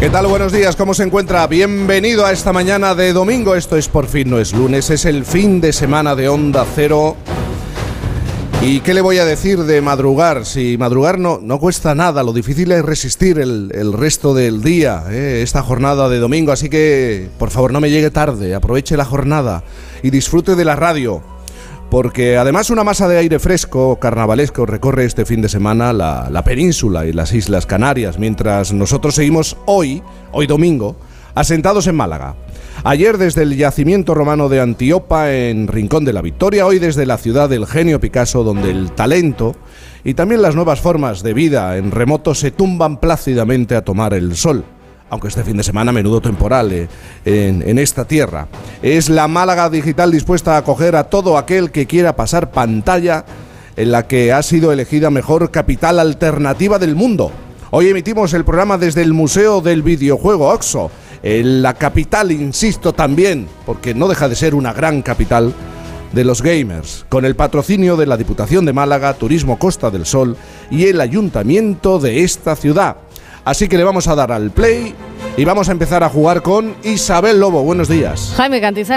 ¿Qué tal? Buenos días, ¿cómo se encuentra? Bienvenido a esta mañana de domingo. Esto es por fin, no es lunes, es el fin de semana de Onda Cero. ¿Y qué le voy a decir de madrugar? Si madrugar no, no cuesta nada, lo difícil es resistir el, el resto del día, ¿eh? esta jornada de domingo. Así que, por favor, no me llegue tarde, aproveche la jornada y disfrute de la radio porque además una masa de aire fresco carnavalesco recorre este fin de semana la, península y las Islas Canarias, mientras nosotros seguimos hoy, hoy domingo, asentados en Málaga. Ayer desde el yacimiento romano de Antiopa en Rincón de la Victoria, hoy desde la ciudad del genio Picasso, donde el talento y también las nuevas formas de vida en remoto se tumban plácidamente a tomar el sol aunque este fin de semana menudo temporal eh, en, esta tierra. Es la Málaga Digital dispuesta a acoger a todo aquel que quiera pasar pantalla en la que ha sido elegida mejor capital alternativa del mundo. Hoy emitimos el programa desde el Museo del Videojuego Oxo, en la capital, insisto también, porque no deja de ser una gran capital de los gamers, con el patrocinio de la Diputación de Málaga, Turismo Costa del Sol y el Ayuntamiento de esta ciudad. Así que le vamos a dar al play y vamos a empezar a jugar con Isabel Lobo. Buenos días. Jaime Cantizano.